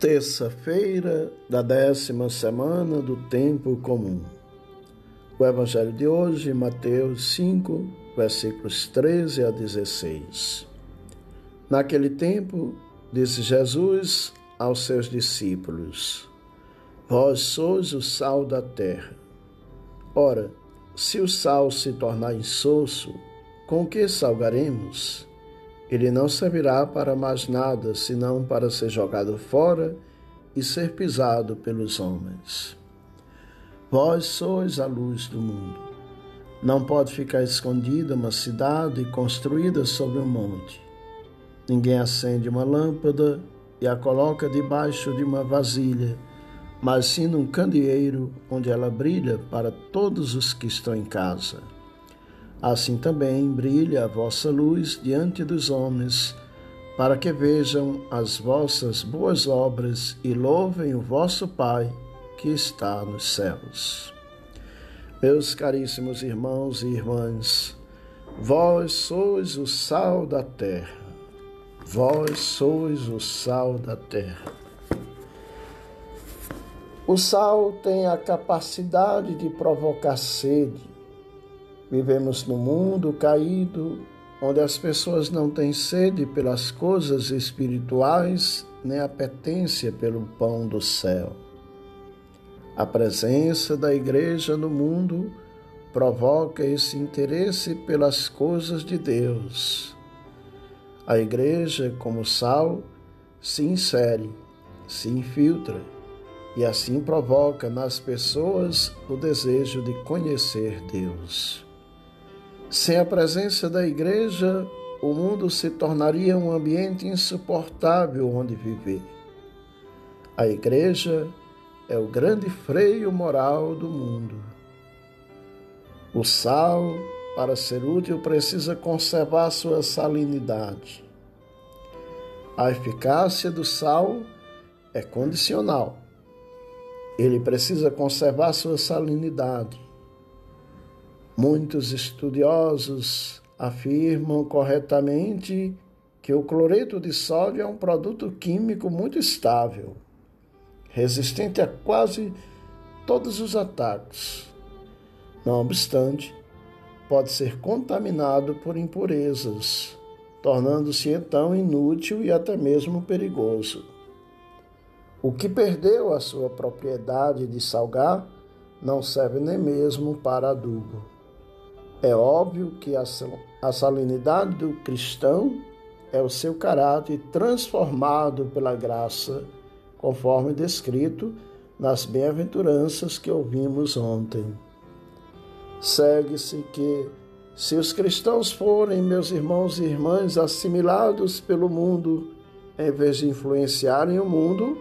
Terça-feira da décima semana do tempo comum. O evangelho de hoje, Mateus 5, versículos 13 a 16. Naquele tempo, disse Jesus aos seus discípulos: Vós sois o sal da terra. Ora, se o sal se tornar insosso, com que salgaremos? Ele não servirá para mais nada, senão para ser jogado fora e ser pisado pelos homens. Vós sois a luz do mundo. Não pode ficar escondida uma cidade construída sobre um monte. Ninguém acende uma lâmpada e a coloca debaixo de uma vasilha, mas sim num candeeiro onde ela brilha para todos os que estão em casa. Assim também brilha a vossa luz diante dos homens, para que vejam as vossas boas obras e louvem o vosso Pai que está nos céus. Meus caríssimos irmãos e irmãs, vós sois o sal da terra. Vós sois o sal da terra. O sal tem a capacidade de provocar sede, Vivemos num mundo caído, onde as pessoas não têm sede pelas coisas espirituais, nem apetência pelo pão do céu. A presença da igreja no mundo provoca esse interesse pelas coisas de Deus. A igreja, como sal, se insere, se infiltra e assim provoca nas pessoas o desejo de conhecer Deus. Sem a presença da igreja, o mundo se tornaria um ambiente insuportável onde viver. A igreja é o grande freio moral do mundo. O sal, para ser útil, precisa conservar sua salinidade. A eficácia do sal é condicional. Ele precisa conservar sua salinidade. Muitos estudiosos afirmam corretamente que o cloreto de sódio é um produto químico muito estável, resistente a quase todos os ataques. Não obstante, pode ser contaminado por impurezas, tornando-se então inútil e até mesmo perigoso. O que perdeu a sua propriedade de salgar não serve nem mesmo para adubo. É óbvio que a salinidade do cristão é o seu caráter transformado pela graça, conforme descrito nas bem-aventuranças que ouvimos ontem. Segue-se que, se os cristãos forem, meus irmãos e irmãs, assimilados pelo mundo, em vez de influenciarem o mundo,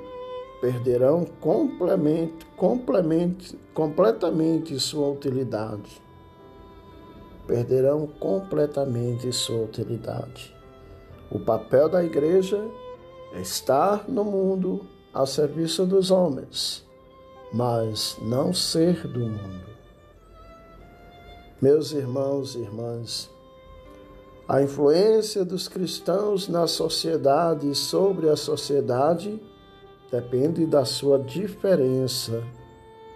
perderão completamente, completamente, completamente sua utilidade perderão completamente sua utilidade. O papel da igreja é estar no mundo a serviço dos homens, mas não ser do mundo. Meus irmãos e irmãs, a influência dos cristãos na sociedade e sobre a sociedade depende da sua diferença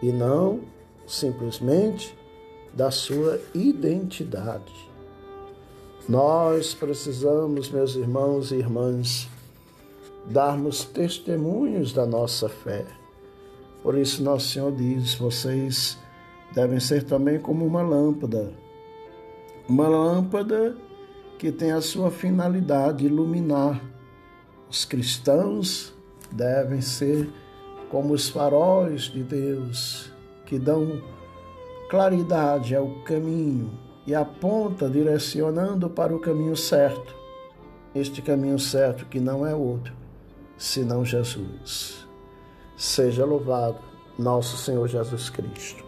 e não simplesmente da sua identidade. Nós precisamos, meus irmãos e irmãs, darmos testemunhos da nossa fé. Por isso, Nosso Senhor diz: vocês devem ser também como uma lâmpada. Uma lâmpada que tem a sua finalidade iluminar. Os cristãos devem ser como os faróis de Deus, que dão Claridade é o caminho e aponta direcionando para o caminho certo. Este caminho certo que não é outro, senão Jesus. Seja louvado nosso Senhor Jesus Cristo.